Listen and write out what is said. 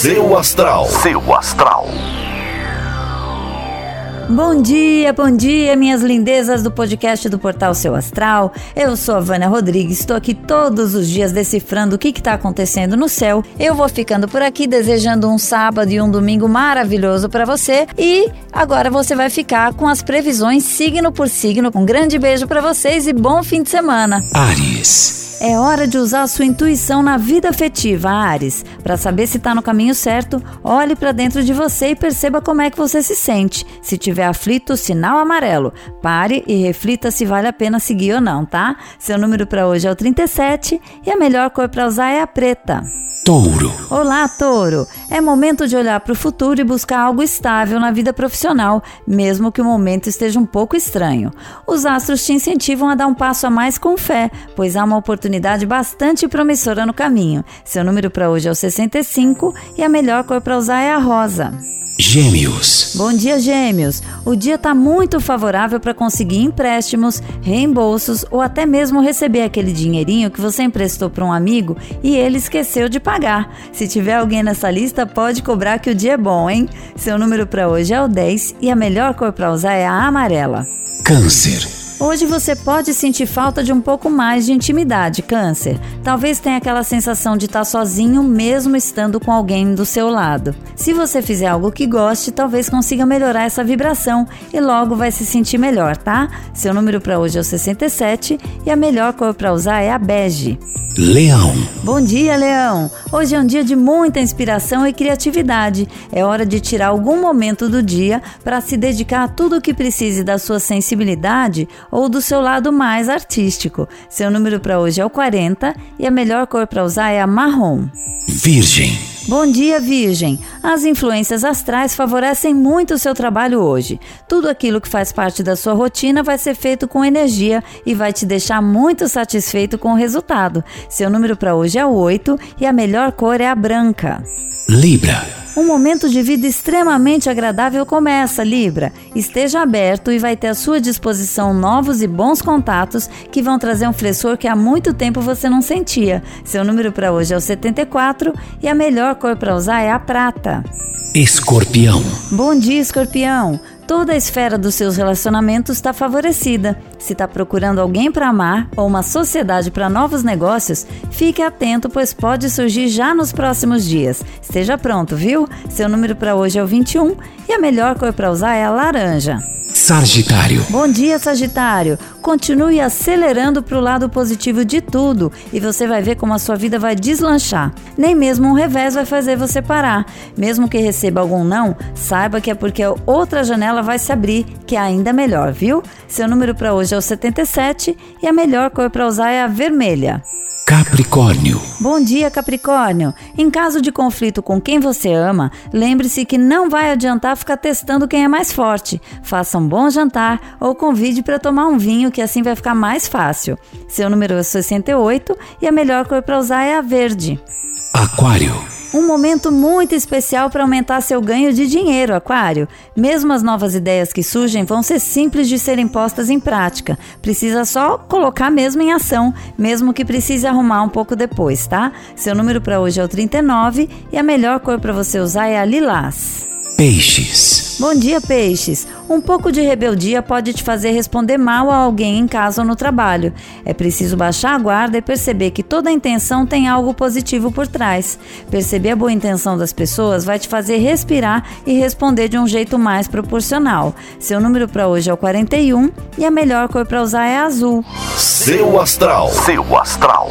Seu astral. Seu astral. Bom dia, bom dia, minhas lindezas do podcast do Portal Seu Astral. Eu sou a Vânia Rodrigues, estou aqui todos os dias decifrando o que está acontecendo no céu. Eu vou ficando por aqui desejando um sábado e um domingo maravilhoso para você. E agora você vai ficar com as previsões signo por signo. Um grande beijo para vocês e bom fim de semana. Ares. É hora de usar a sua intuição na vida afetiva, Ares. Para saber se está no caminho certo, olhe para dentro de você e perceba como é que você se sente. Se tiver aflito, sinal amarelo. Pare e reflita se vale a pena seguir ou não, tá? Seu número para hoje é o 37 e a melhor cor para usar é a preta. Touro. Olá, Touro! É momento de olhar para o futuro e buscar algo estável na vida profissional, mesmo que o momento esteja um pouco estranho. Os astros te incentivam a dar um passo a mais com fé, pois há uma oportunidade bastante promissora no caminho. Seu número para hoje é o 65 e a melhor cor para usar é a rosa. Gêmeos. Bom dia, Gêmeos. O dia está muito favorável para conseguir empréstimos, reembolsos ou até mesmo receber aquele dinheirinho que você emprestou para um amigo e ele esqueceu de pagar. Se tiver alguém nessa lista, pode cobrar que o dia é bom, hein? Seu número para hoje é o 10 e a melhor cor para usar é a amarela. Câncer. Hoje você pode sentir falta de um pouco mais de intimidade, Câncer. Talvez tenha aquela sensação de estar sozinho mesmo estando com alguém do seu lado. Se você fizer algo que goste, talvez consiga melhorar essa vibração e logo vai se sentir melhor, tá? Seu número para hoje é o 67 e a melhor cor para usar é a bege. Leão. Bom dia, Leão! Hoje é um dia de muita inspiração e criatividade. É hora de tirar algum momento do dia para se dedicar a tudo o que precise da sua sensibilidade ou do seu lado mais artístico. Seu número para hoje é o 40 e a melhor cor para usar é a marrom. Virgem. Bom dia, Virgem! As influências astrais favorecem muito o seu trabalho hoje. Tudo aquilo que faz parte da sua rotina vai ser feito com energia e vai te deixar muito satisfeito com o resultado. Seu número para hoje é o 8 e a melhor cor é a branca. Libra. Um momento de vida extremamente agradável começa, Libra. Esteja aberto e vai ter à sua disposição novos e bons contatos que vão trazer um frescor que há muito tempo você não sentia. Seu número para hoje é o 74 e a melhor cor para usar é a prata. Escorpião. Bom dia, Escorpião. Toda a esfera dos seus relacionamentos está favorecida. Se está procurando alguém para amar ou uma sociedade para novos negócios, fique atento, pois pode surgir já nos próximos dias. Esteja pronto, viu? Seu número para hoje é o 21 e a melhor cor para usar é a laranja. Sagitário. Bom dia, Sagitário. Continue acelerando para o lado positivo de tudo e você vai ver como a sua vida vai deslanchar. Nem mesmo um revés vai fazer você parar. Mesmo que receba algum não, saiba que é porque outra janela vai se abrir, que é ainda melhor, viu? Seu número para hoje é o 77 e a melhor cor para usar é a vermelha. Capricórnio. Bom dia, Capricórnio. Em caso de conflito com quem você ama, lembre-se que não vai adiantar ficar testando quem é mais forte. Faça um bom jantar ou convide para tomar um vinho, que assim vai ficar mais fácil. Seu número é 68 e a melhor cor para usar é a verde. Aquário. Um momento muito especial para aumentar seu ganho de dinheiro, Aquário. Mesmo as novas ideias que surgem vão ser simples de serem postas em prática. Precisa só colocar mesmo em ação, mesmo que precise arrumar um pouco depois, tá? Seu número para hoje é o 39 e a melhor cor para você usar é a lilás. Peixes. Bom dia, peixes. Um pouco de rebeldia pode te fazer responder mal a alguém em casa ou no trabalho. É preciso baixar a guarda e perceber que toda intenção tem algo positivo por trás. Perceber a boa intenção das pessoas vai te fazer respirar e responder de um jeito mais proporcional. Seu número para hoje é o 41 e a melhor cor para usar é azul. Seu astral. Seu astral.